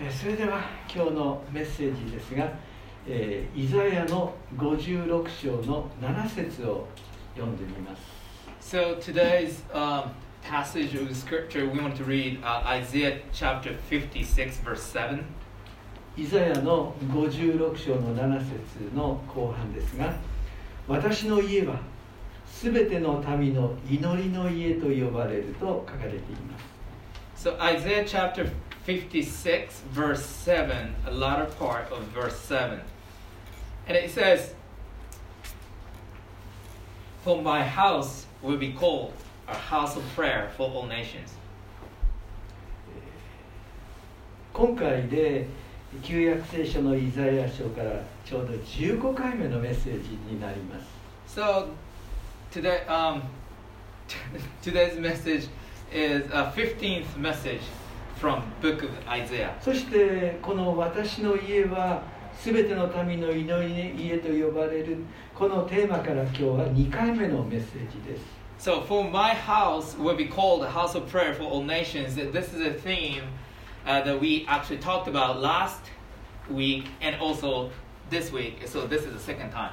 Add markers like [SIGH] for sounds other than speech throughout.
えーそれでは今日のメッセージですが、えーイザヤの56章の7節を読んでみます So today's um, passage of scripture, we want to read uh, Isaiah chapter 56, verse 7. イザヤの56章の7節の後半ですが私の家はすべての民の祈りの家と呼ばれると書かれています So Isaiah chapter 56, verse 7, a latter part of verse 7. And it says, For my house will be called a house of prayer for all nations. 今回で旧約聖書のイザヤ書からちょうど15回目のメッセージになります So today, um, [LAUGHS] today's message is a 15th message from book of Isaiah. そしてこの「私の家はすべての民の祈りの家」と呼ばれるこのテーマから今日は2回目のメッセージです So for my house will be called a house of prayer for all nations. This is a theme uh, that we actually talked about last week and also this week. So this is the second time.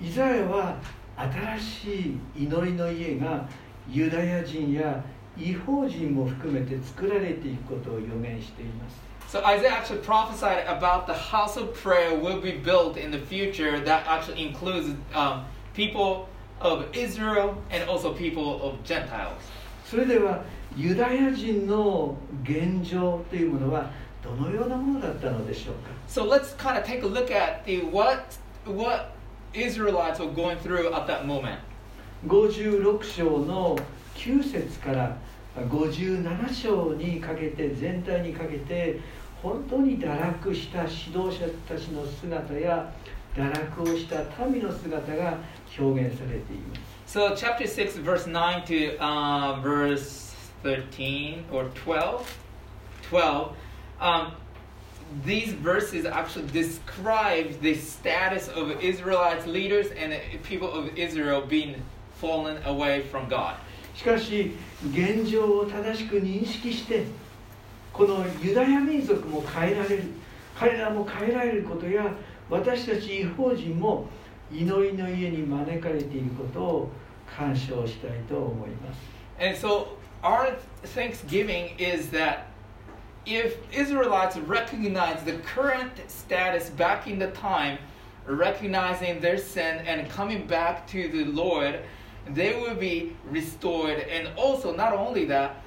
イザヤは新しい祈りの家がユダヤ人や異邦人も含めて作られていくことを預言しています。So Isaiah actually prophesied about the house of prayer will be built in the future that actually includes um, people of Israel and also people of Gentiles. So let's kind of take a look at the what, what Israelites were going through at that moment. 56章の9節から57章にかけて全体にかけて本当に堕落した指導者たちの姿や堕落をした民の姿が表現されています So chapter 6 verse 9 to uh, verse 13 or 12 12 um, these verses actually describe the status of Israelites leaders and the people of Israel being fallen away from God. しかし現状を正しく認識してこのユダヤ民族も変えられる彼らも変えられることや私たち違法人も祈りの家に招かれていることを感謝をしたいと思います And so our thanksgiving is that if Israelites recognize the current status back in the time, recognizing their sin and coming back to the Lord, they will be restored. And also, not only that,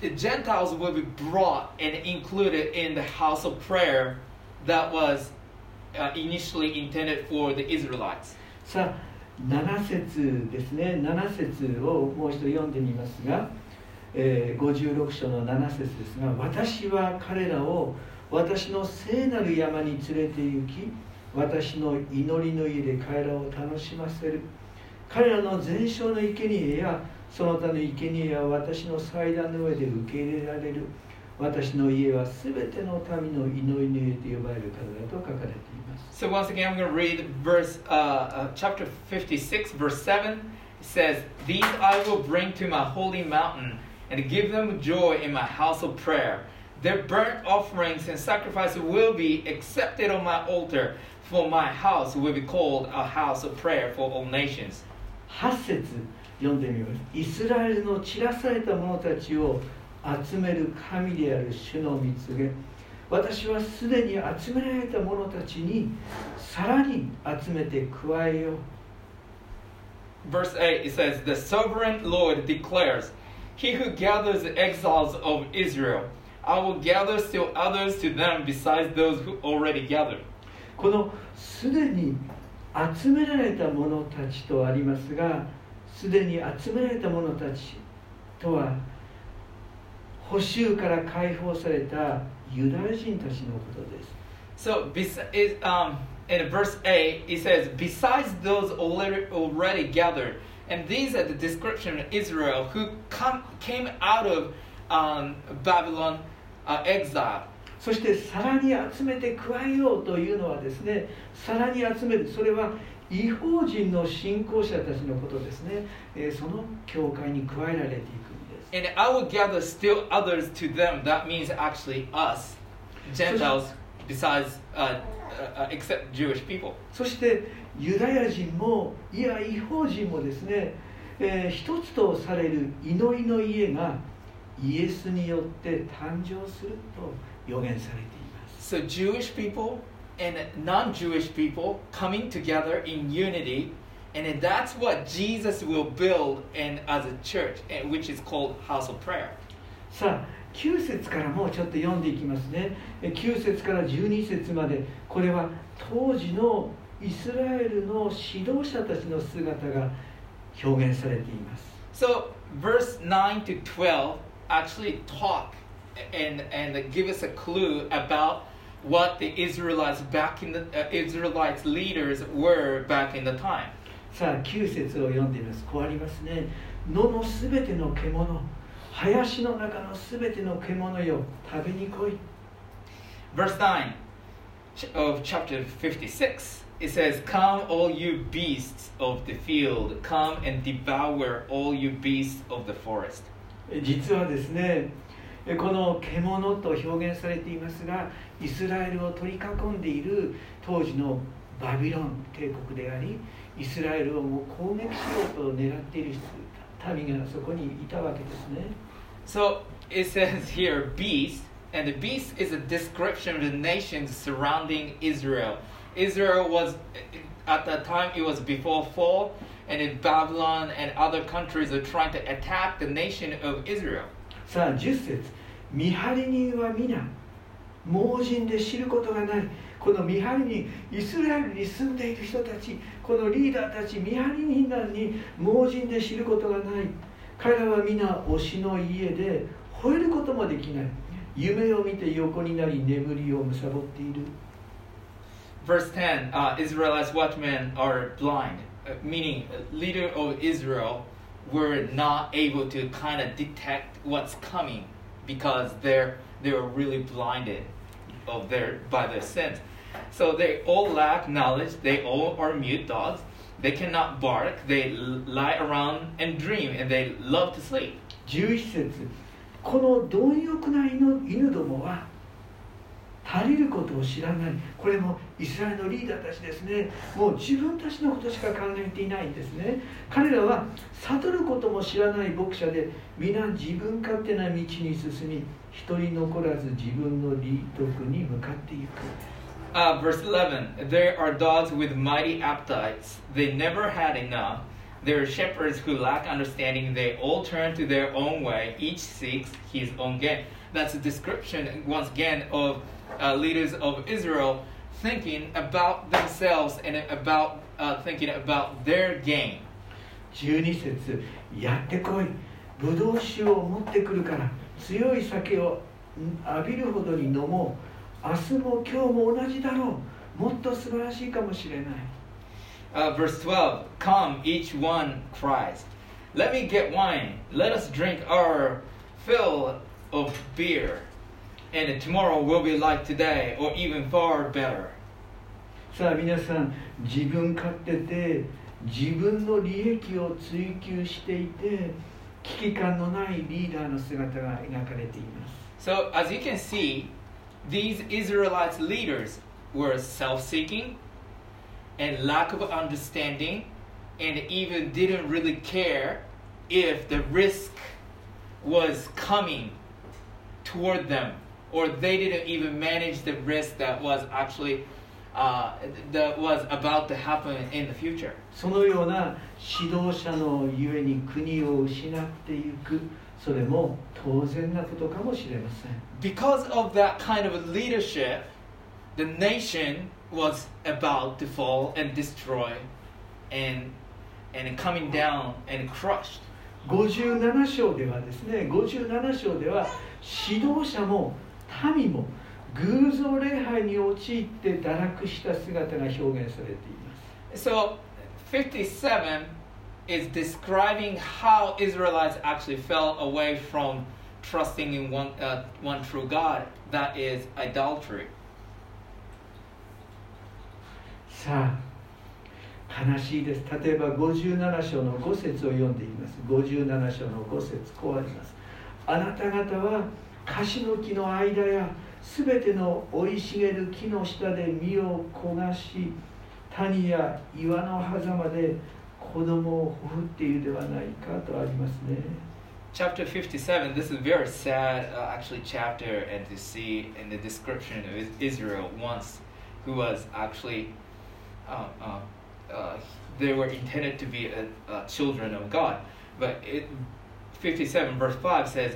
the Gentiles will be brought and included in the house of prayer that was uh, initially intended for the Israelites. さあ7節ですね7節をもう一度読んでみますが、えー56章の7節ですが私は彼らを私の聖なる山に連れて行き私の祈りの家で彼らを楽しませる彼らの全焼の生贄やその他の生贄は私の祭壇の上で受け入れられる私の家はすべての民の祈りの家と呼ばれるからだと書かれています So once again, I'm going to read verse, uh, uh, chapter 56, verse 7. It says, These I will bring to my holy mountain and give them joy in my house of prayer. Their burnt offerings and sacrifices will be accepted on my altar, for my house will be called a house of prayer for all nations. 8節読んでみますイスラエルの散らされた者たちを集める神である主の見告げ私はすでに集められた者たちにさらに集めて加えよう Verse 8, it says, The sovereign Lord declares, He who gathers the exiles of Israel, I will gather still others to them besides those who already gathered. このすでに集められた者たちとありますがすでに集められた者たちとは捕囚から解放されたユダヤ人たちのことです。So, um, in verse 8, it says, Besides those already, already gathered, and these are the description of Israel who come, came out of um, Babylon uh, exile. そしてさらに集めて加えようというのはですねさらに集めるそれは違法人の信仰者たちのことですね、えーその教会に加えられていくんです And I will gather still others to them. That means actually us. Gentiles besides uh, uh, except Jewish people. そしてユダヤ人もいや違法人もですね、えー一つとされる祈りの家がイエスによって誕生すると預言されています。So Jewish people and non-Jewish people coming together in unity and that's what Jesus will build and as a church eh, which is called house of prayer. さあ9節からもうちょっと読んでいきますね9節から12節までこれは当時のイスラエルの指導者たちの姿が表現されています。So verse 9 to 12 actually talk and and give us a clue about what the Israelites back in the uh, Israelites leaders were back in the time. さあ9節を読んでみますこうありますね野のすべての獣林の中のすべての獣よ食べに来い Verse 9 ch- of chapter 56 it says, Come, all you beasts of the field, come and devour all you beasts of the forest. え実はですねえ この獣と表現されていますがイスラエルを取り囲んでいる当時のバビロン帝国でありイスラエルをもう攻撃しようと狙っている民がそこにいたわけですね So it says here, beast, and the beast is a description of the nations surrounding Israel. Israel was, at that time, it was before fall, and in Babylon and other countries are trying to attack the nation of Israel. さあ10節。見張り人は皆盲人で知ることがない。この見張り人イスラエルに住んでいる人たちこのリーダーたち見張り人なのに盲人で知ることがない。彼らは皆推しの家で吠えることもできない。夢を見て横になり眠りを貪っている。Verse 10 uh, Israelites watchmen are blind, meaning leader of Israel were not able to kind of detect what's coming because they're they were really blinded of their by their sins. So they all lack knowledge. They all are mute dogs. They cannot bark. They l- lie around and dream, and they love to sleep. 11節この貪欲な犬犬どもは 足りることを知らない。これもイスラエルのリーダーたちですね。もう自分たちのことしか考えていないんですね。彼らは悟ることも知らない牧者で皆自分勝手な道に進み一人残らず自分の利得に向かっていく。Uh, verse 11 There are dogs with mighty appetites. They never had enough. There are shepherds who lack understanding. They all turn to their own way. Each seeks his own gain. That's a description, once again, of uh, leaders of Israel thinking about themselves and about uh, thinking about their gain. 12節やってこいブドウ酒を持ってくるから強い酒をん浴びるほどに飲もう明日も今日も同じだろうもっと素晴らしいかもしれない Uh, verse 12 Come, each one cries, Let me get wine. Let us drink our fill of beer. And tomorrow will be like today, or even far better. さあ皆さん自分勝手で自分の利益を追求していて危機感のないリーダーの姿が描かれています So, as you can see, these Israelites leaders were self seeking and lack of understanding, and even didn't really care if the risk was coming toward them, or they didn't even manage the risk that was actually uh, that was about to happen in the future. そのような指導者のゆえに国を失っていくそれも当然なことかもしれません Because of that kind of leadership, the nation was about to fall and destroy and and coming down and crushed. 57章ではですね57章では指導者も民も偶像礼拝に陥って堕落した姿が表現されています So 57 is describing how Israelites actually fell away from trusting in one uh, one true God. That is idolatry. さあ悲しいです例えば57章の5節を読んでいます57章の5節こうありますあなた方は樫の木の間やすべての生い茂る木の下で身を焦がし谷や岩の狭間で子供をほふっているではないかとありますね。Chapter 57, this is a very sad, uh, actually, chapter, and to see in the description of Is- Israel once, who was actually, they were intended to be uh, uh, children of God. But it, 57, verse 5 says,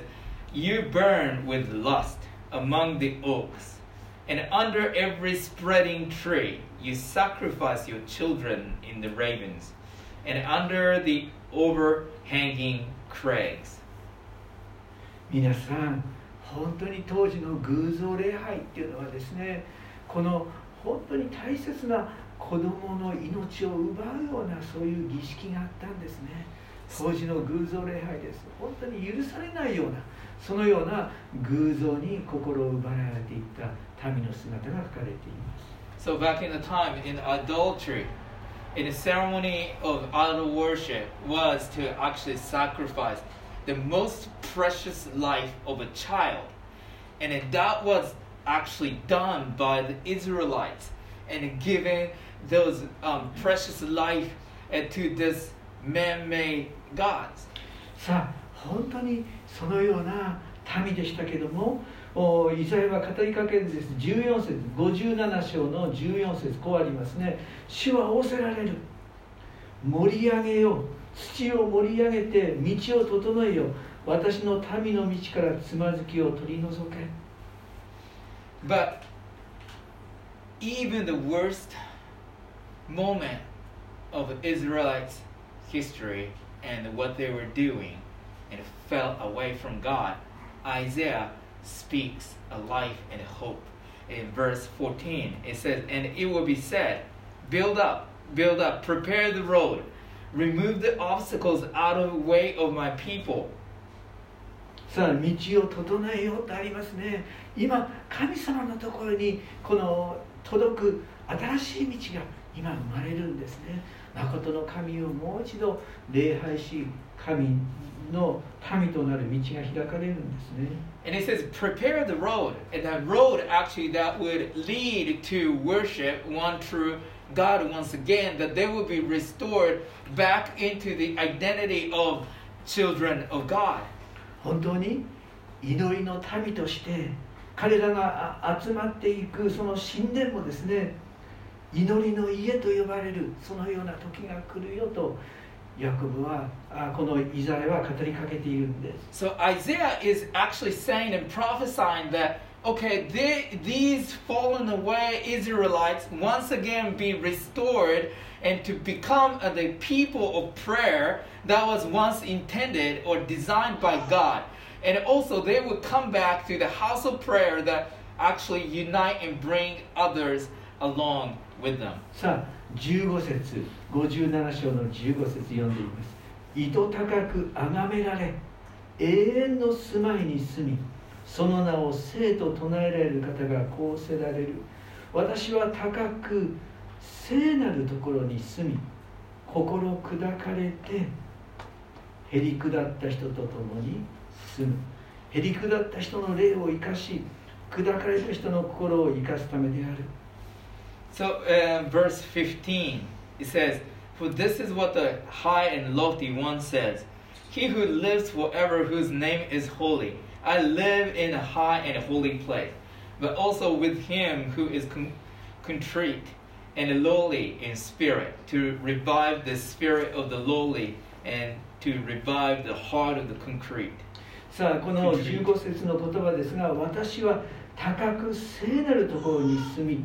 You burn with lust among the oaks, and under every spreading tree you sacrifice your children in the ravens, and under the overhanging crags. 皆さん本当に当時の偶像礼拝っていうのはですねこの本当に大切な 子供の命を奪うようなそういう儀式があったんですね当時の偶像礼拝です本当に許されないようなそのような偶像に心を奪われていった民の姿が書かれています So back in the time in adultery, in the ceremony of idol worship was to actually sacrifice the most precious life of a child. And then that was actually done by the Israelites and giving those um, precious life uh, to this man-made gods. さあ本当にそのような民でしたけどもおイザヤは語りかけるんです。14節57章の14節こうありますね。主は仰せられる。盛り上げよう。土を盛り上げて道を整えよう。私の民の道からつまずきを取り除け。But even the worst moment of Israelites' history and what they were doing and fell away from God, Isaiah speaks a life and hope. In verse 14, it says, And it will be said, Build up, build up, prepare the road, remove the obstacles out of the way of my people. さあ道を整えようとありますね今神様のところにこの届く新しい道が 今生まれるんですね誠の神をもう一度礼拝し神の民となる道が開かれるんですね And it says, prepare the road. And that road actually that would lead to worship one true God once again, that they would be restored back into the identity of children of God. 本当に祈りの民として彼らがあ集まっていくその神殿もですね祈りの家と呼ばれるそのような時が来るよとヤコブはあこのイザヤは語りかけているんです So Isaiah is actually saying and prophesying that, okay, they, these fallen away Israelites once again be restored and to become uh, the people of prayer that was once intended or designed by God. And also they would come back to the house of prayer that actually unite and bring others along with them. さあ15節57章の15節読んでいます。意図高く崇められ永遠の住まいに住みその名を生と唱えられる方がこうせられる。私は高く聖なるところに住み心砕かれてへり下った人と共に住む。へり下った人の霊を生かし砕かれた人の心を生かすためである。So, uh, verse 15, it says, For this is what the high and lofty one says He who lives forever, whose name is holy. I live in a high and holy place, but also with him who is con- contrite and lowly in spirit, to revive the spirit of the lowly and to revive the heart of the concrete. さあこの15節の言葉ですが私は高く聖なるところに住み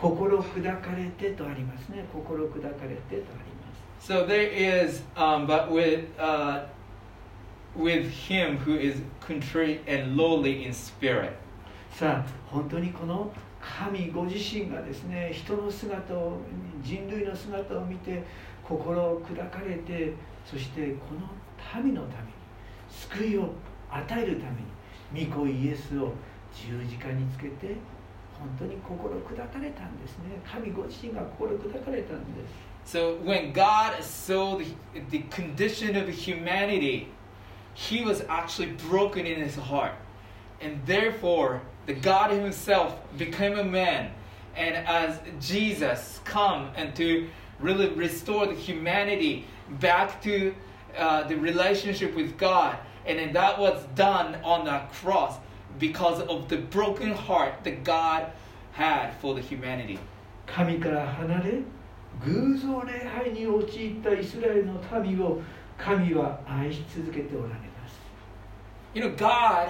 心砕かれてとありますね心砕かれてとあります So there is, um, but with uh, with him who is contrite and lowly in spirit. さあ本当にこの神ご自身がですね人の姿を人類の姿を見て心を砕かれてそしてこの民のために救いを与えるために御子イエスを十字架につけて本当に心砕かれたんですね神ご自身が心砕かれたんです So when God saw the, the condition of humanity, he was actually broken in his heart. And therefore, the God Himself became a man. And as Jesus come and to really restore the humanity back to uh, the relationship with God. And then that was done on the cross because of the broken heart that God had for the humanity. 神から離れ偶像礼拝に陥ったイスラエルの民を神は愛し続けておられます You know, God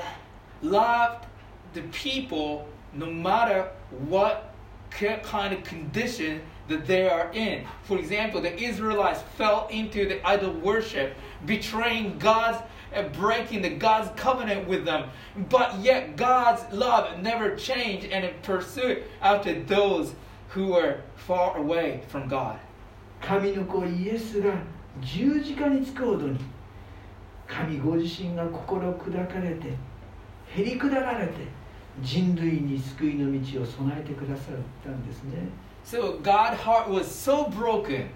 loved the people no matter what ki- kind of condition that they are in. For example, the Israelites fell into the idol worship, betraying God's uh, breaking the God's covenant with them. But yet God's love never changed and it pursued after those who were far away from God. 神の子イエスが十字架につくほどに神ご自身が心砕かれてへり下られて人類に救いの道を備えてくださったんですね So God's heart was so broken,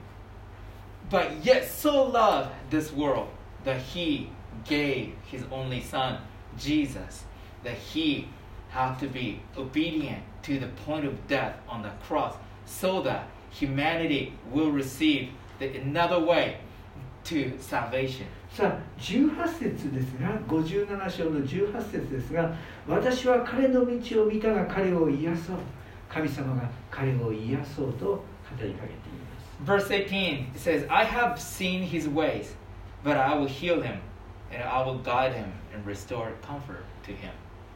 but yet so loved this world that He gave His only Son, Jesus, that He had to be obedient to the point of death on the cross, so that humanity will receive the, another way to salvation. さあ18節ですが57章の18節ですが私は彼の道を見たが彼を癒そう神様が彼を癒そうと語りかけています Verse 18 it says, I have seen his ways, but I will heal him, And I will guide him and restore comfort to him.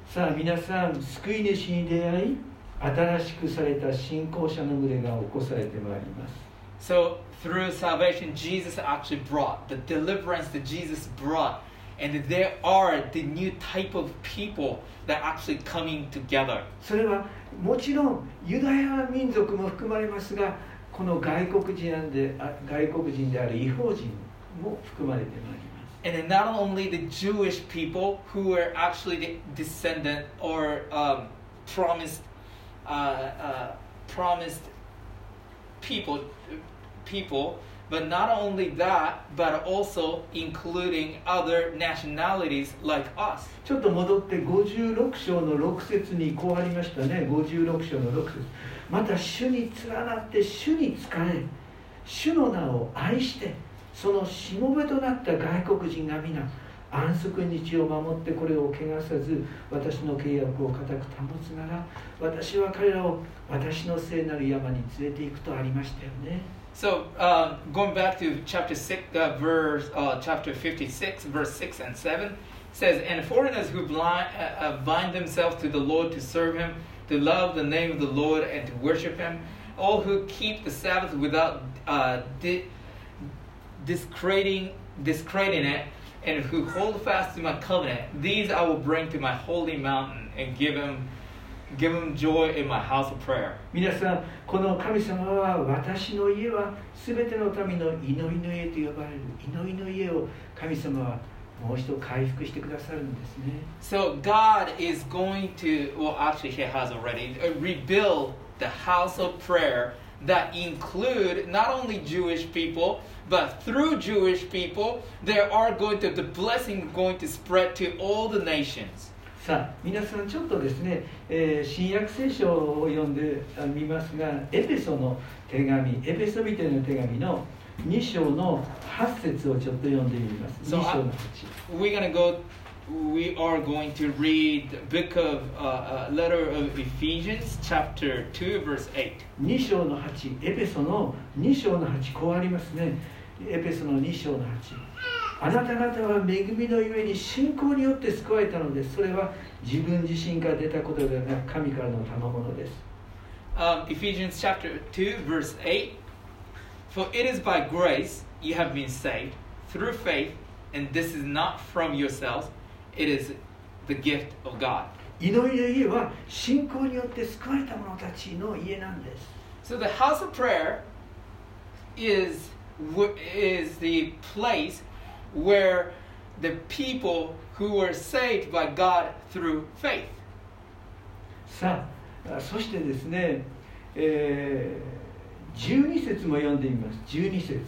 さあ皆さん救い主に出会い新しくされた信仰者の群れが起こされてまいります So through salvation, Jesus actually brought the deliverance that Jesus brought, and there are the new type of people that are actually coming together. それはもちろんユダヤ民族も含まれますがこの外国人であ外国人である違法人も含まれてまいります And then not only the Jewish people who were actually the descendant or um, promised, uh, uh, promised people, people, but not only that, but also including other nationalities like us. ちょっと戻って56章の6節にこうありましたね56章の6節また主に連なって主に仕え主の名を愛して そのしもべとなった外国人が皆安息日を守ってこれを汚さず私の契約を固く保つなら私は彼らを私の聖なる山に連れて行くとありましたよね So um, going back to chapter six, uh, verse uh, chapter fifty-six, verse six and seven says, "And foreigners who blind, uh, uh, bind themselves to the Lord to serve Him, to love the name of the Lord and to worship Him, all who keep the Sabbath without uh, di- discrediting, discrediting it, and who hold fast to my covenant, these I will bring to my holy mountain and give Him, give Him joy in my house of prayer." 皆さんこの神様は私の家は全ての民の祈りの家と呼ばれる祈りの家を神様はもう一度回復してくださるんですね So God is going to, well, actually, He has already uh, rebuild the house of prayer that include not only Jewish people, but through Jewish people, there are going to the blessing going to spread to all the nations. さあ皆さんちょっとですね、えー新約聖書を読んであ見ますがエペソの手紙エペソビテの手紙の2章の8節をちょっと読んでみます2 So 章の We're gonna go. We are going to read the book of uh, uh, letter of Ephesians, chapter two, verse eight. 8 2章の8エペソの2章の8こうありますねエペソの2章の8あなた方は恵みのゆえに信仰によって救われたのですそれは自分自身から出たことではなく神からの賜物です um, Ephesians chapter 2, verse 8. For it is by grace you have been saved through faith, and this is not from yourselves, it is the gift of God. 祈りの家は信仰によって救われた者たちの家なんです So the house of prayer is, wh- is the place where the people who were saved by God through faith. さああそしてですね、えー、12節も読んでみます12節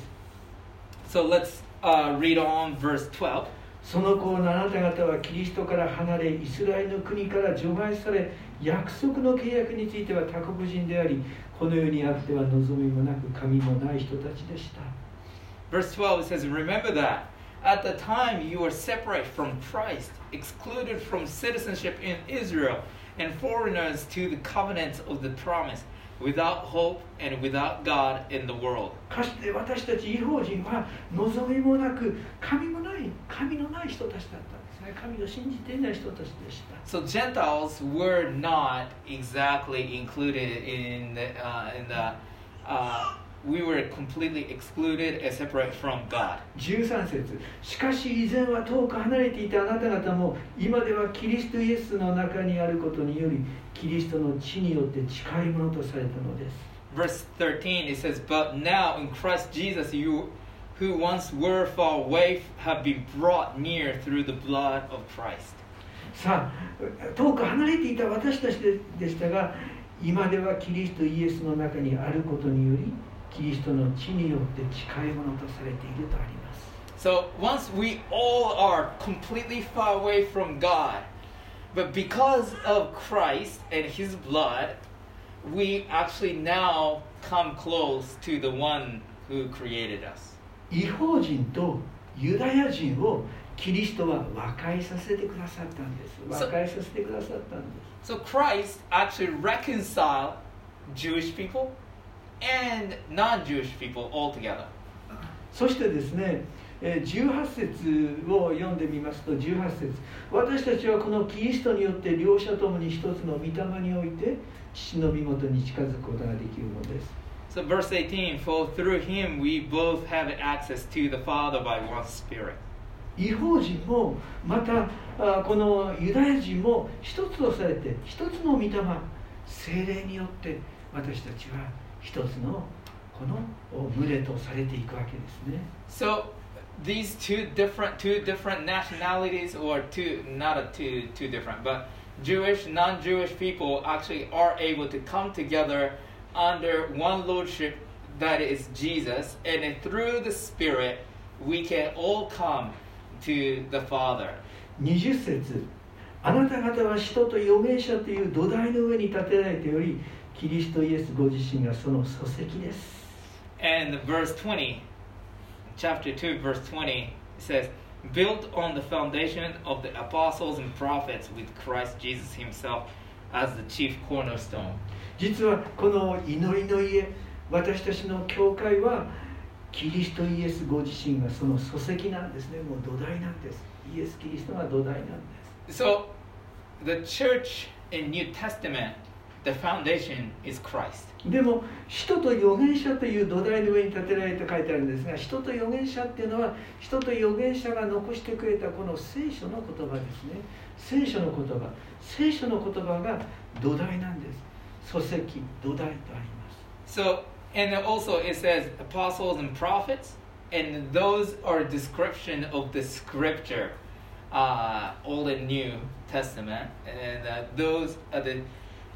So let's uh, read on verse 12. その子をあなた方はキリストから離れイスラエルの国から除外され約束の契約については他国人でありこの世にあっては望みもなく神もない人たちでした Verse 12 says, Remember that at the time you were separate from Christ, excluded from citizenship in Israel, and foreigners to the covenants of the promise, without hope and without God in the world. かつて私たち違法人は望みもなく神もない神のない人たちだったんですね神を信じていない人たちでした So Gentiles were not exactly included in the, uh, in the uh, we were completely excluded and separate from God. 13節しかし以前は遠く離れていたあなた方も今ではキリストイエスの中にあることによりキリストの血によって近いものとされたのです Verse 13 it says, But now in Christ Jesus you who once were far away have been brought near through the blood of Christ. さあ遠く離れていた私たちででしたが今ではキリストイエスの中にあることによりキリストの血によって近いものとされているとあります。So once we all are completely far away from God, but because of Christ and His blood, we actually now come close to the one who created us. 異邦人とユダヤ人をキリストは和解させてくださったんです。和解させてくださったんです。So, so Christ actually reconciled Jewish people and non-Jewish people all together. そしてですねえー18節を読んでみますと18節私たちはこのキリストによって両者ともに一つの御霊において父の身元に近づくことができるのです So verse 18, for through him we both have access to the Father by one Spirit. 違法人もまたあこのユダヤ人も一つとされて一つの御霊精霊によって私たちは一つのこのお群れとされていくわけですね So these two different two different nationalities or two not a two two different but Jewish non-Jewish people actually are able to come together under one lordship that is Jesus and through the spirit we can all come to the Father. 20節あなた方は使徒と預言者という土台の上に建てられておりキリストイエスご自身がその礎石です And verse 20, chapter 2, verse 20 says, Built on the foundation of the apostles and prophets with Christ Jesus himself as the chief cornerstone. 実はこの祈りの家私たちの教会はキリストイエスご自身がその礎石なんですねもう土台なんですイエス・キリストが土台なんです So, the church in New Testament, the foundation is Christ. でも使徒と預言者という土台の上に建てられて書いてあるんですが使徒と預言者っていうのは使徒と預言者が残してくれたこの聖書の言葉ですね聖書の言葉聖書の言葉が土台なんです礎石土台とあります So, and also it says apostles and prophets, and those are description of the scripture, uh, Old and New Testament, and uh, those are the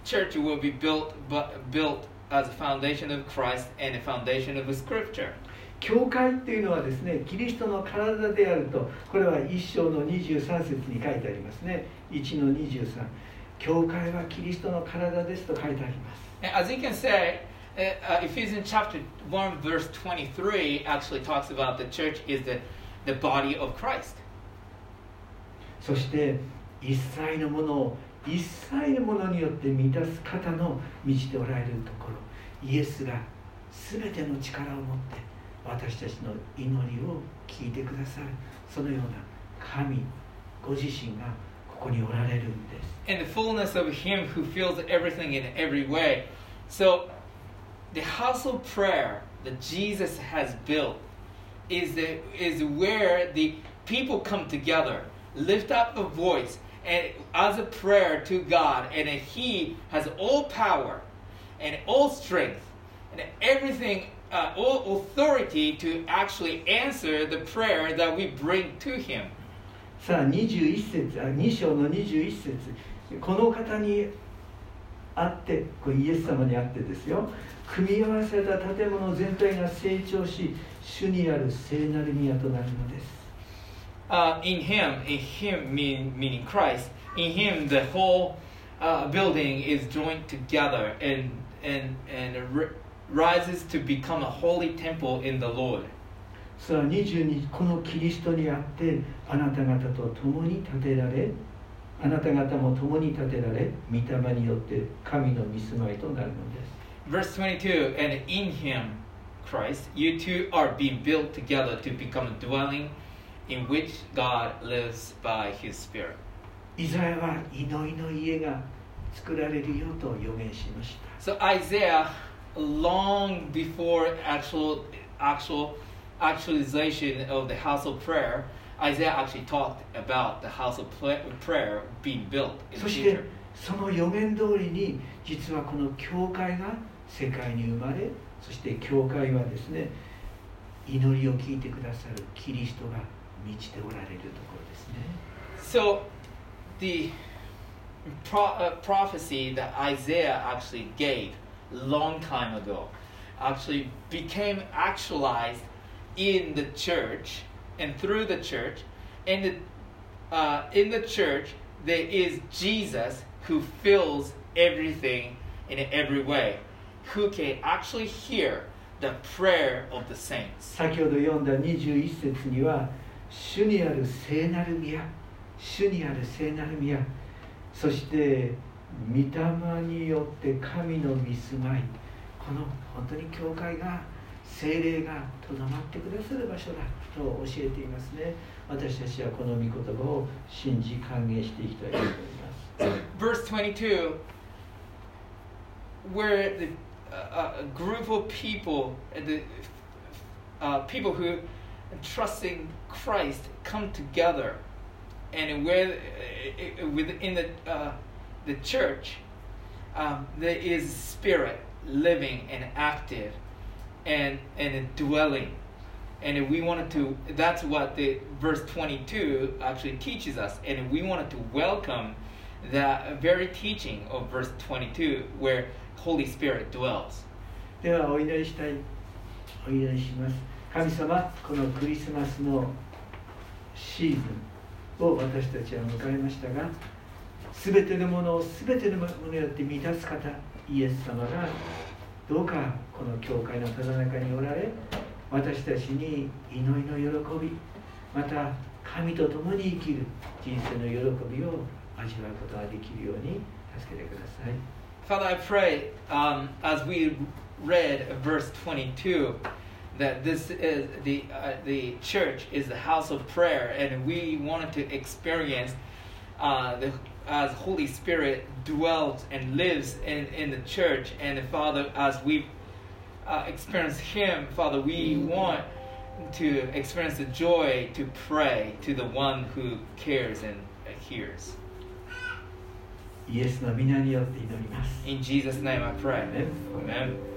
church will be built, but built as a foundation of Christ and a foundation of scripture. 教会っていうのはですねキリストの体であるとこれは一章の23節に書いてありますね1の23教会はキリストの体ですと書いてあります as you can say, uh, uh, Ephesians chapter 1, verse 23 actually talks about the church is the, the body of Christ. そして一切のものを一切のものによって満たす方の満ちておられるところイエスが全ての力を持って私たちの祈りを聞いてくださるそのような神ご自身がここにおられるんです and the fullness of Him who fills everything in every way. So, the house of prayer that Jesus has built is, the, is where the people come together, lift up a voice, and as a prayer to God, and He has all power and all strength and everything, uh, all authority to actually answer the prayer that we bring to Him. さあ21節あ2章の21節この方にあってこれイエス様にあってですよ組み合わせた建物全体が成長し主にある聖なる宮となるのです uh, in him, in him mean, meaning Christ, in him the whole uh, building is joined together and, and, and rises to become a holy temple in the Lord. さあ22このキリストにあってあなた方と共に建てられあなた方も共に建てられ御霊によって神の御住まいとなるのです。Verse 22 And in him, Christ, you two are being built together to become a dwelling in which God lives by his Spirit. So Isaiah, long before actual, actual actualization of the house of prayer, Isaiah actually talked about the house of prayer being built in the future. その預言通りに実はこの教会が世界に生まれそして教会はですね祈りを聞いてくださるキリストが満ちておられるところですね So the pro- uh, prophecy that Isaiah actually gave long time ago actually became actualized in the church and through the church. In the, uh, in the church, there is Jesus who fills everything in every way, who can actually hear the prayer of the saints. 先ほど読んだ21節には「 主にある聖なる宮」「主にある聖なる宮」そして「御霊によって神の御住まい」この本当に教会が聖霊がとどまってくださる場所だと教えていますね。私たちはこの御言葉を信じ歓迎していきたいと思います。Verse 22 where the uh, a group of people the uh, people who trusting christ come together and where uh, within the uh, the church um, there is spirit living and active and and dwelling and we wanted to that's what the verse 22 actually teaches us and we wanted to welcome that very teaching of verse 22 where holy spirit dwells ではお祈りしたいお祈りします神様このクリスマスの シーズンを私たちは迎えましたが全てのものを全てのものによって満たす方イエス様がどうかこの教会のただ中におられ私たちに祈りの喜びまた神と共に生きる人生の喜びを味わうことができるように助けてください。Father, I pray um, as we read verse 22 that this is the uh, the church is the house of prayer, and we wanted to experience uh, the as Holy Spirit dwells and lives in in the church, and the Father, as we uh, experience Him, Father, we want to experience the joy to pray to the one who cares and hears. In Jesus' name I pray. Amen. Amen.